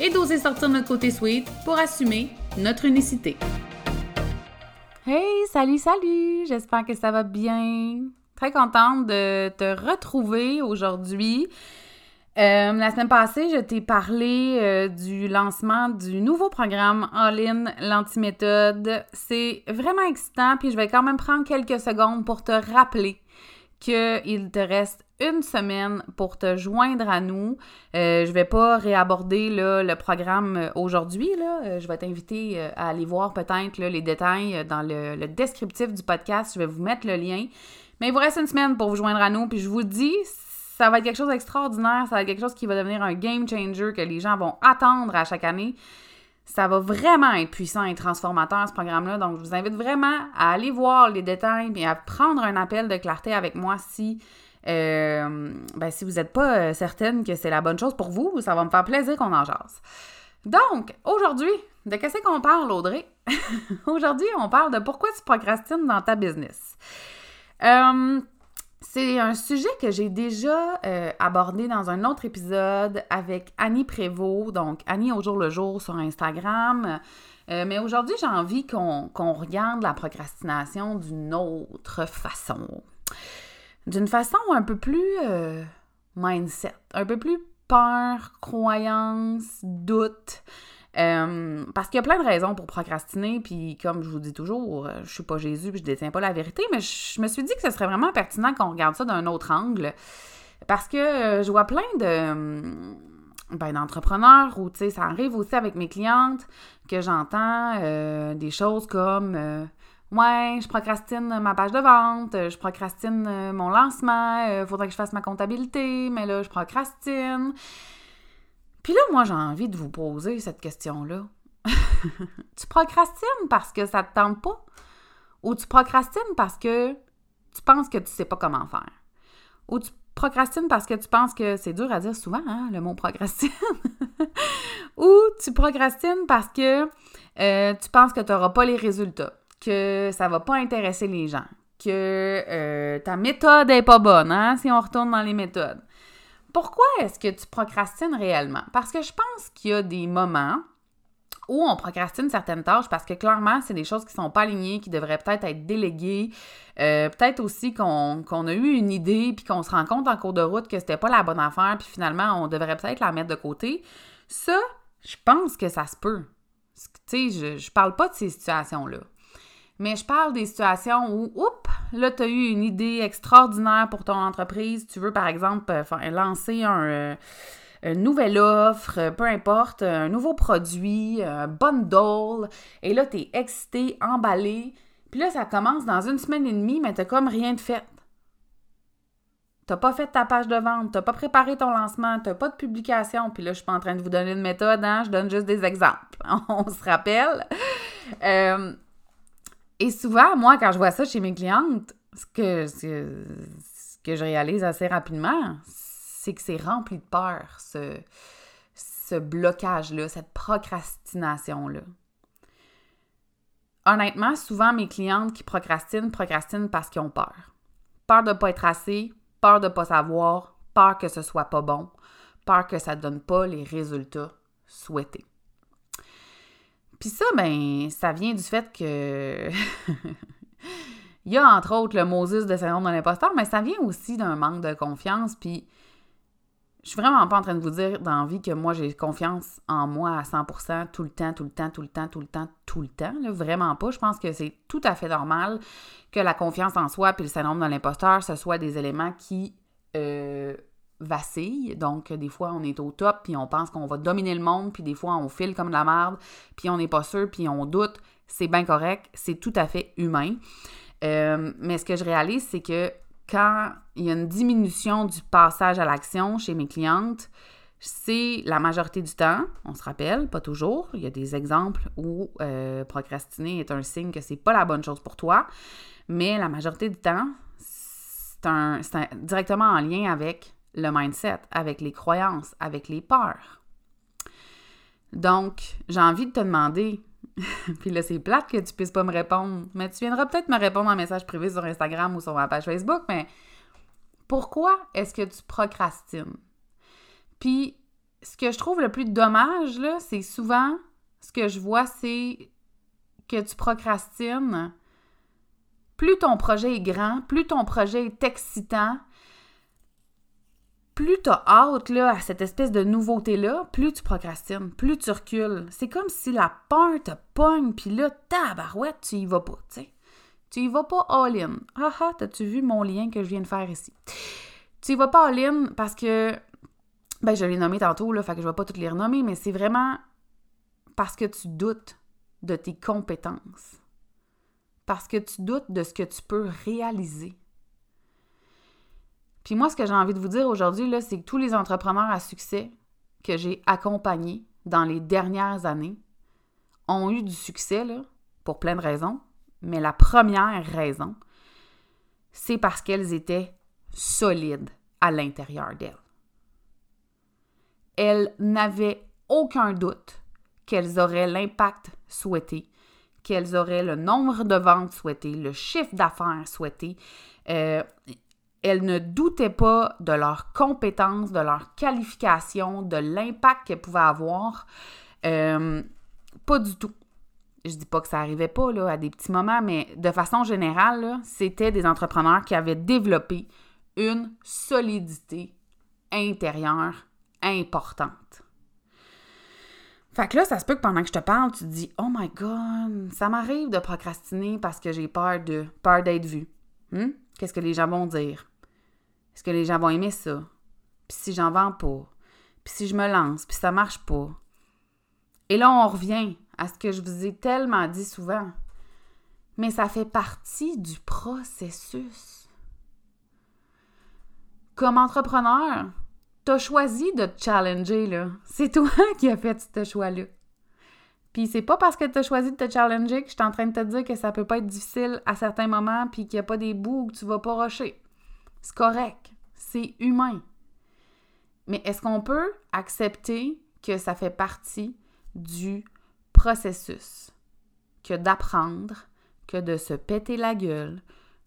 et d'oser sortir notre côté sweet pour assumer notre unicité. Hey, salut, salut! J'espère que ça va bien. Très contente de te retrouver aujourd'hui. Euh, la semaine passée, je t'ai parlé euh, du lancement du nouveau programme All-in l'antiméthode. C'est vraiment excitant, puis je vais quand même prendre quelques secondes pour te rappeler qu'il te reste une semaine pour te joindre à nous. Euh, je vais pas réaborder le programme aujourd'hui. je vais t'inviter à aller voir peut-être les détails dans le, le, descriptif du podcast. Je vais vous mettre le lien. Mais il vous reste une semaine pour vous joindre à nous. Puis je vous dis, ça va être quelque chose d'extraordinaire, ça va être quelque chose qui va devenir un game changer que les gens vont attendre à chaque année. Ça va vraiment être puissant et transformateur, ce programme-là. Donc, je vous invite vraiment à aller voir les détails et à prendre un appel de clarté avec moi si, euh, ben, si vous n'êtes pas euh, certaine que c'est la bonne chose pour vous. Ça va me faire plaisir qu'on en jase. Donc, aujourd'hui, de qu'est-ce qu'on parle, Audrey? aujourd'hui, on parle de pourquoi tu procrastines dans ta business. Euh, c'est un sujet que j'ai déjà abordé dans un autre épisode avec Annie Prévost, donc Annie au jour le jour sur Instagram. Mais aujourd'hui, j'ai envie qu'on regarde la procrastination d'une autre façon. D'une façon un peu plus euh, mindset, un peu plus peur, croyance, doute. Euh, parce qu'il y a plein de raisons pour procrastiner, puis comme je vous dis toujours, euh, je suis pas Jésus, puis je détiens pas la vérité, mais je me suis dit que ce serait vraiment pertinent qu'on regarde ça d'un autre angle, parce que je vois plein de ben, d'entrepreneurs ou tu sais, ça arrive aussi avec mes clientes que j'entends des choses comme Ouais, je procrastine ma page de vente, je procrastine mon lancement, faudrait que je fasse ma comptabilité, mais là, je procrastine. Puis là, moi, j'ai envie de vous poser cette question-là. tu procrastines parce que ça te tente pas? Ou tu procrastines parce que tu penses que tu sais pas comment faire? Ou tu procrastines parce que tu penses que c'est dur à dire souvent, hein, le mot procrastine? Ou tu procrastines parce que euh, tu penses que tu n'auras pas les résultats, que ça va pas intéresser les gens, que euh, ta méthode est pas bonne, hein, si on retourne dans les méthodes. Pourquoi est-ce que tu procrastines réellement? Parce que je pense qu'il y a des moments où on procrastine certaines tâches parce que clairement, c'est des choses qui sont pas alignées, qui devraient peut-être être déléguées. Euh, peut-être aussi qu'on a eu une idée puis qu'on se rend compte en cours de route que c'était pas la bonne affaire puis finalement, on devrait peut-être la mettre de côté. Ça, je pense que ça se peut. Tu sais, je, je parle pas de ces situations-là. Mais je parle des situations où, oups, là, tu as eu une idée extraordinaire pour ton entreprise. Tu veux, par exemple, euh, lancer euh, une nouvelle offre, euh, peu importe, un nouveau produit, un bundle. Et là, tu es excité, emballé. Puis là, ça commence dans une semaine et demie, mais tu comme rien de fait. T'as pas fait ta page de vente, t'as pas préparé ton lancement, t'as pas de publication. Puis là, je suis pas en train de vous donner une méthode, hein? je donne juste des exemples. On se rappelle. Et souvent, moi, quand je vois ça chez mes clientes, ce que, je réalise assez rapidement, c'est que c'est rempli de peur, ce, blocage-là, cette procrastination-là. Honnêtement, souvent, mes clientes qui procrastinent, procrastinent parce qu'ils ont peur. Peur de ne pas être assez, peur de ne pas savoir, peur que ce soit pas bon, peur que ça ne donne pas les résultats souhaités. Puis ça, ben, ça vient du fait que. Il y a entre autres le Moses de syndrome de l'imposteur, mais ça vient aussi d'un manque de confiance. Puis je suis vraiment pas en train de vous dire dans vie que moi j'ai confiance en moi à 100% tout le temps, tout le temps, tout le temps, tout le temps, tout le temps. vraiment pas. Je pense que c'est tout à fait normal que la confiance en soi puis le syndrome de l'imposteur, ce soit des éléments qui euh, vacille. Donc, des fois, on est au top, puis on pense qu'on va dominer le monde, puis des fois, on file comme de la merde, puis on n'est pas sûr, puis on doute. C'est bien correct, c'est tout à fait humain. Euh, mais ce que je réalise, c'est que quand il y a une diminution du passage à l'action chez mes clientes, c'est la majorité du temps, on se rappelle, pas toujours. Il y a des exemples où euh, procrastiner est un signe que c'est pas la bonne chose pour toi, mais la majorité du temps, c'est directement en lien avec le mindset, avec les croyances, avec les peurs. Donc, j'ai envie de te demander, puis là, c'est plate que tu puisses pas me répondre, mais tu viendras peut-être me répondre en message privé sur Instagram ou sur ma page Facebook, mais pourquoi est-ce que tu procrastines? Puis, ce que je trouve le plus dommage, là, c'est souvent, ce que je vois, c'est que tu procrastines. Plus ton projet est grand, plus ton projet est excitant, plus tu as hâte à cette espèce de nouveauté-là, plus tu procrastines, plus tu recules. C'est comme si la peur te pogne, puis là, tabarouette, tu y vas pas, tu sais. Tu y vas pas all-in. Ah ah, t'as-tu vu mon lien que je viens de faire ici? Tu y vas pas all-in parce que, ben, je l'ai nommé tantôt, là, fait que je vais pas toutes les renommer, mais c'est vraiment parce que tu doutes de tes compétences. Parce que tu doutes de ce que tu peux réaliser. Puis moi, ce que j'ai envie de vous dire aujourd'hui, c'est que tous les entrepreneurs à succès que j'ai accompagnés dans les dernières années ont eu du succès, pour plein de raisons. Mais la première raison, c'est parce qu'elles étaient solides à l'intérieur d'elles. Elles n'avaient aucun doute qu'elles auraient l'impact souhaité, qu'elles auraient le nombre de ventes souhaité, le chiffre d'affaires souhaité. Euh, elles ne doutaient pas de leurs compétences, de leur qualification, de l'impact qu'elles pouvaient avoir. Euh, pas du tout. Je dis pas que ça arrivait pas là, à des petits moments, mais de façon générale, c'était des entrepreneurs qui avaient développé une solidité intérieure importante. Fait que là, ça se peut que pendant que je te parle, tu te dis Oh my God, ça m'arrive de procrastiner parce que j'ai peur de peur d'être vue. Hmm? Qu'est-ce que les gens vont dire? Est-ce que les gens vont aimer ça? Puis si j'en vends pas? Puis si je me lance, puis ça marche pas? Et là, on revient à ce que je vous ai tellement dit souvent. Mais ça fait partie du processus. Comme entrepreneur, tu as choisi de te challenger, là. C'est toi qui as fait ce choix-là. Puis c'est pas parce que tu choisi de te challenger que je suis en train de te dire que ça peut pas être difficile à certains moments puis qu'il n'y a pas des bouts où tu vas pas rocher. C'est correct. C'est humain. Mais est-ce qu'on peut accepter que ça fait partie du processus que d'apprendre, que de se péter la gueule,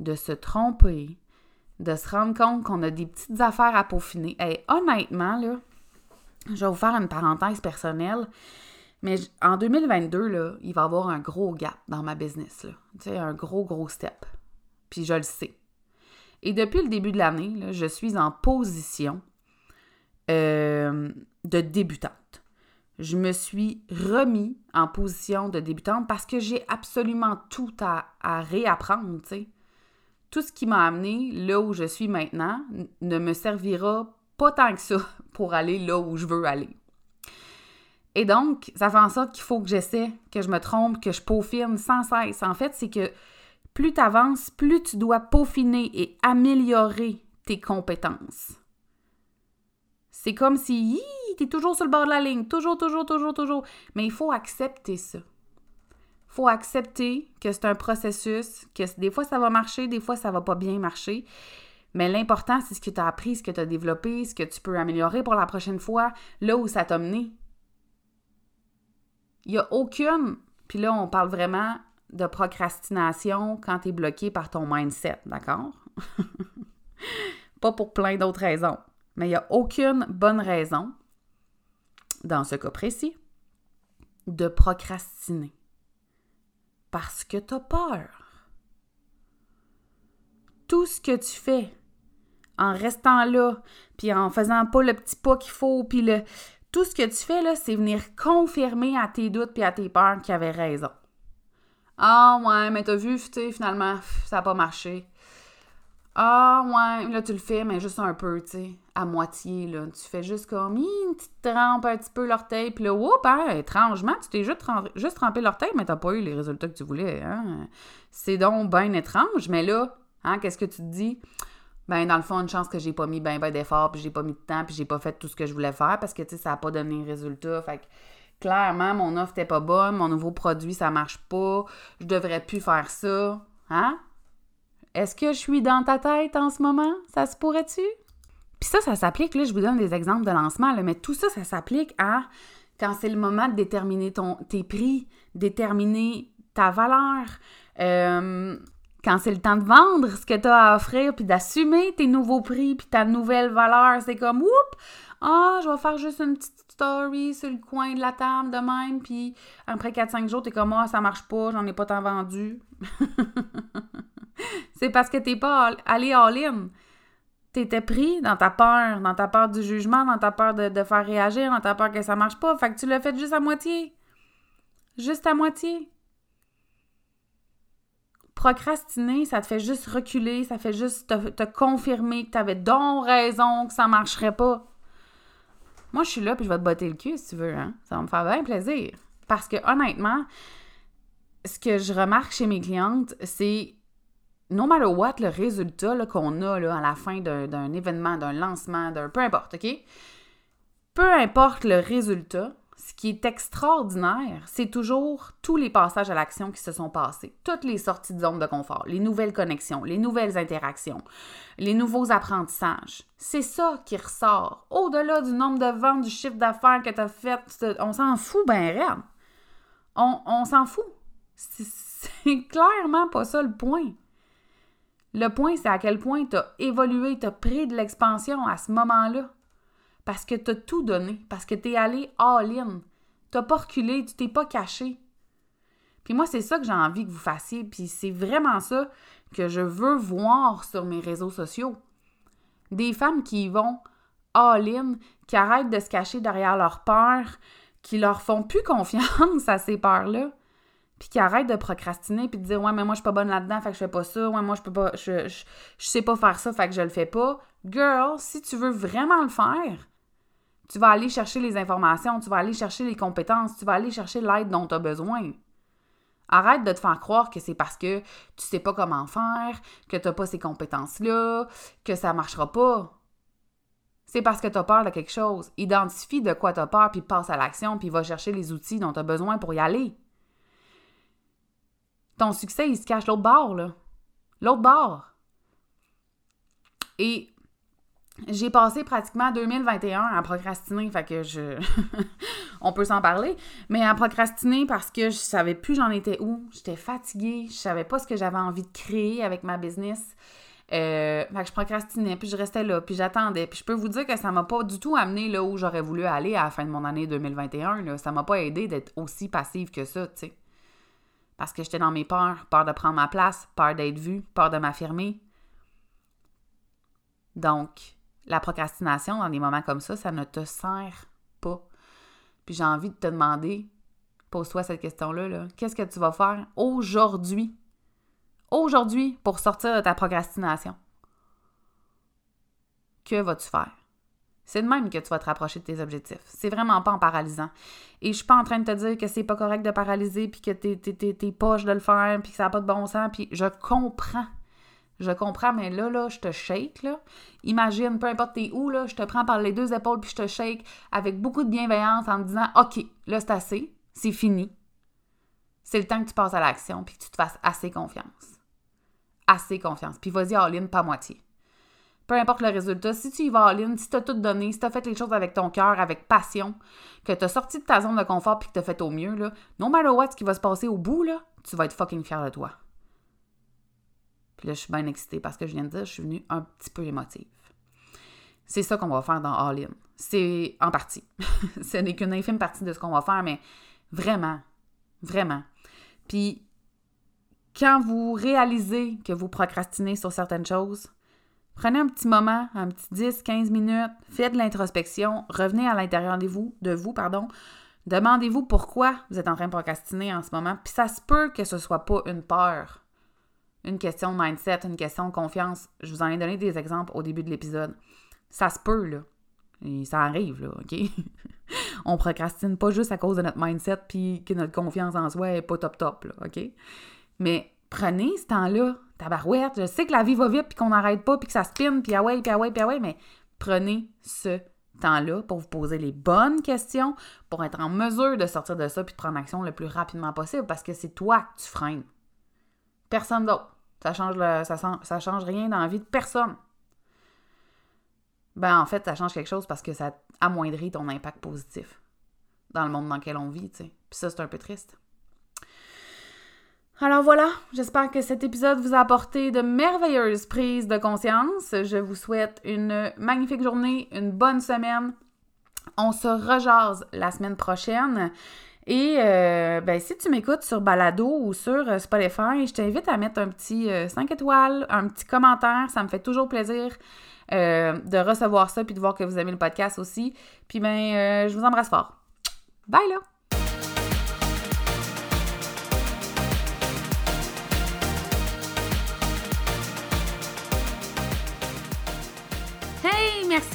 de se tromper, de se rendre compte qu'on a des petites affaires à peaufiner? Et honnêtement, là, je vais vous faire une parenthèse personnelle, mais en 2022, là, il va y avoir un gros gap dans ma business. Tu sais, un gros, gros step. Puis je le sais. Et depuis le début de l'année, je suis en position euh, de débutante je me suis remis en position de débutante parce que j'ai absolument tout à, réapprendre. Tout ce qui m'a amené là où je suis maintenant ne me servira pas tant que ça pour aller là où je veux aller. Et donc, ça fait en sorte qu'il faut que j'essaie, que je me trompe, que je peaufine sans cesse. En fait, c'est que plus tu avances, plus tu dois peaufiner et améliorer tes compétences. C'est comme si, tu es toujours sur le bord de la ligne, toujours, toujours, toujours, toujours. Mais il faut accepter ça. Il faut accepter que c'est un processus, que des fois ça va marcher, des fois ça va pas bien marcher. Mais l'important, c'est ce que tu as appris, ce que tu as développé, ce que tu peux améliorer pour la prochaine fois, là où ça t'a mené. Il n'y a aucune, puis là on parle vraiment de procrastination quand tu es bloqué par ton mindset, d'accord? pas pour plein d'autres raisons. Mais il n'y a aucune bonne raison, dans ce cas précis, de procrastiner. Parce que tu as peur. Tout ce que tu fais en restant là, puis en faisant pas le petit pas qu'il faut, puis le, tout ce que tu fais là, c'est venir confirmer à tes doutes puis à tes peurs qu'il avait raison. Ah ouais, mais t'as vu, tu finalement, ça n'a pas marché. Ah ouais, là tu le fais, mais juste un peu, tu sais, à moitié, là. Tu fais juste comme, une petite trempe un petit peu l'orteil, puis là, whoop, hein, étrangement, tu t'es juste, juste trempé l'orteil, mais t'as pas eu les résultats que tu voulais, hein. C'est donc bien étrange, mais là, hein, qu'est-ce que tu te dis? Ben dans le fond, une chance que j'ai pas mis ben ben d'efforts, puis j'ai pas mis de temps, puis j'ai pas fait tout ce que je voulais faire parce que, tu sais, ça a pas donné résultat. Fait que, clairement, mon offre était pas bonne, mon nouveau produit, ça marche pas, je devrais plus faire ça. Hein? Est-ce que je suis dans ta tête en ce moment? Ça se pourrait-tu? Puis ça, ça s'applique, là, je vous donne des exemples de lancement, mais tout ça, ça s'applique à quand c'est le moment de déterminer ton, tes prix, déterminer ta valeur, euh, quand c'est le temps de vendre ce que tu as à offrir, puis d'assumer tes nouveaux prix, puis ta nouvelle valeur, c'est comme, oups, ah, je vais faire juste une petite story sur le coin de la table de même, puis après 4-5 jours, t'es comme, ah, ça marche pas, j'en ai pas tant vendu. c'est parce que t'es pas allé all-in. T'étais pris dans ta peur, dans ta peur du jugement, dans ta peur de, de faire réagir, dans ta peur que ça marche pas. Fait que tu l'as fait juste à moitié. Juste à moitié. Procrastiner, ça te fait juste reculer, ça fait juste te, confirmer que tu avais donc raison, que ça marcherait pas. Moi, je suis là, puis je vais te botter le cul si tu veux. Hein? Ça va me faire bien plaisir. Parce que honnêtement, ce que je remarque chez mes clientes, c'est no matter what, le résultat qu'on a là, à la fin d'un événement, d'un lancement, d'un peu importe, OK? Peu importe le résultat, ce qui est extraordinaire, c'est toujours tous les passages à l'action qui se sont passés, toutes les sorties de zone de confort, les nouvelles connexions, les nouvelles interactions, les nouveaux apprentissages. C'est ça qui ressort. Au-delà du nombre de ventes, du chiffre d'affaires que tu as fait, on s'en fout ben rien. On, s'en fout. C'est clairement pas ça le point. Le point, c'est à quel point tu as évolué, tu as pris de l'expansion à ce moment-là parce que tu as tout donné, parce que tu es allé all-in. Tu pas reculé, tu t'es pas caché. Puis moi, c'est ça que j'ai envie que vous fassiez, puis c'est vraiment ça que je veux voir sur mes réseaux sociaux. Des femmes qui vont all-in, qui arrêtent de se cacher derrière leurs peurs, qui leur font plus confiance à ces peurs-là, puis qui arrêtent de procrastiner puis de dire ouais mais moi je suis pas bonne là-dedans fait que je fais pas ça ouais moi je peux pas je, je, je sais pas faire ça fait que je le fais pas girl si tu veux vraiment le faire tu vas aller chercher les informations, tu vas aller chercher les compétences, tu vas aller chercher l'aide dont tu as besoin. Arrête de te faire croire que c'est parce que tu sais pas comment faire, que tu n'as pas ces compétences-là, que ça marchera pas. C'est parce que tu as peur de quelque chose. Identifie de quoi tu as peur, puis passe à l'action, puis va chercher les outils dont tu as besoin pour y aller. Ton succès, il se cache l'autre bord, là. L'autre bord. Et j'ai passé pratiquement 2021 à procrastiner, fait que je. On peut s'en parler, mais à procrastiner parce que je savais plus j'en étais où. J'étais fatiguée, je savais pas ce que j'avais envie de créer avec ma business. Euh, fait que je procrastinais, puis je restais là, puis j'attendais. Puis je peux vous dire que ça m'a pas du tout amené là où j'aurais voulu aller à la fin de mon année 2021. Là. Ça m'a pas aidé d'être aussi passive que ça, tu sais. Parce que j'étais dans mes peurs, peur de prendre ma place, peur d'être vue, peur de m'affirmer. Donc, la procrastination dans des moments comme ça, ça ne te sert pas. Puis j'ai envie de te demander, pose-toi cette question-là, -là, quest ce que tu vas faire aujourd'hui? Aujourd'hui pour sortir de ta procrastination? Que vas-tu faire? C'est de même que tu vas te rapprocher de tes objectifs. C'est vraiment pas en paralysant. Et je suis pas en train de te dire que c'est pas correct de paralyser, puis que t'es poche de le faire, puis que ça n'a pas de bon sens, puis je comprends je comprends, mais là, là, je te shake, là. Imagine, peu importe t'es où, là, je te prends par les deux épaules puis je te shake avec beaucoup de bienveillance en me disant OK, là, c'est assez, c'est fini. C'est le temps que tu passes à l'action puis que tu te fasses assez confiance. Assez confiance. Puis vas-y all-in, pas moitié. Peu importe le résultat, si tu y vas all-in, si tu as tout donné, si tu as fait les choses avec ton cœur, avec passion, que tu as sorti de ta zone de confort puis que tu as fait au mieux, là, no matter what, ce qui va se passer au bout, là, tu vas être fucking fier de toi. Puis là, je suis bien excitée parce que je viens de dire, je suis venue un petit peu émotive. C'est ça qu'on va faire dans All In. C'est en partie. ce n'est qu'une infime partie de ce qu'on va faire, mais vraiment, vraiment. Puis, quand vous réalisez que vous procrastinez sur certaines choses, prenez un petit moment, un petit 10, 15 minutes, faites de l'introspection, revenez à l'intérieur de vous, de vous, pardon. Demandez-vous pourquoi vous êtes en train de procrastiner en ce moment. Puis ça se peut que ce soit pas une peur une question de mindset, une question de confiance. Je vous en ai donné des exemples au début de l'épisode. Ça se peut, là. Ça arrive, là, OK? on procrastine pas juste à cause de notre mindset puis que notre confiance en soi est pas top top, là, OK? Mais prenez ce temps-là, tabarouette, je sais que la vie va vite, puis qu'on n'arrête pas, puis que ça spinne, puis ah ouais, puis ah ouais, puis ah ouais, mais prenez ce temps-là pour vous poser les bonnes questions, pour être en mesure de sortir de ça, puis de prendre action le plus rapidement possible, parce que c'est toi que tu freines. Personne d'autre. Ça change, le, ça, ça change rien dans la vie de personne. Ben, en fait, ça change quelque chose parce que ça amoindrit ton impact positif dans le monde dans lequel on vit, tu sais. Puis ça, c'est un peu triste. Alors voilà, j'espère que cet épisode vous a apporté de merveilleuses prises de conscience. Je vous souhaite une magnifique journée, une bonne semaine. On se rejase la semaine prochaine. Et euh, ben, si tu m'écoutes sur Balado ou sur euh, Spotify, je t'invite à mettre un petit 5 euh, étoiles, un petit commentaire. Ça me fait toujours plaisir de recevoir ça puis de voir que vous aimez le podcast aussi. Puis ben, je vous embrasse fort. Bye là!